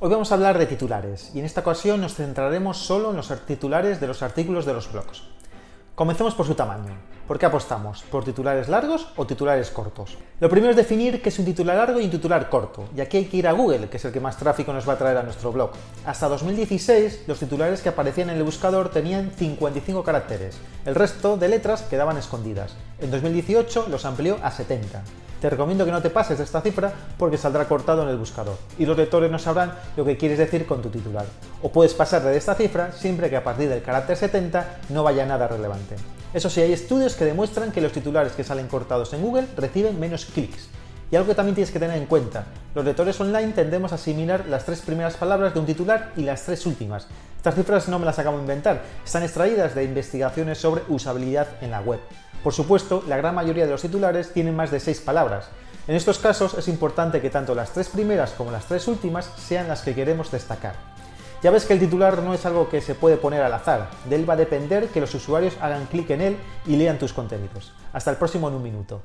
Hoy vamos a hablar de titulares y en esta ocasión nos centraremos solo en los titulares de los artículos de los blogs. Comencemos por su tamaño. ¿Por qué apostamos? ¿Por titulares largos o titulares cortos? Lo primero es definir qué es un titular largo y un titular corto, y aquí hay que ir a Google, que es el que más tráfico nos va a traer a nuestro blog. Hasta 2016, los titulares que aparecían en el buscador tenían 55 caracteres, el resto de letras quedaban escondidas. En 2018 los amplió a 70. Te recomiendo que no te pases de esta cifra porque saldrá cortado en el buscador y los lectores no sabrán lo que quieres decir con tu titular. O puedes pasar de esta cifra siempre que a partir del carácter 70 no vaya nada relevante. Eso sí, hay estudios que demuestran que los titulares que salen cortados en Google reciben menos clics. Y algo que también tienes que tener en cuenta, los lectores online tendemos a asimilar las tres primeras palabras de un titular y las tres últimas. Estas cifras no me las acabo de inventar, están extraídas de investigaciones sobre usabilidad en la web. Por supuesto, la gran mayoría de los titulares tienen más de seis palabras. En estos casos es importante que tanto las tres primeras como las tres últimas sean las que queremos destacar. Ya ves que el titular no es algo que se puede poner al azar, de él va a depender que los usuarios hagan clic en él y lean tus contenidos. Hasta el próximo en un minuto.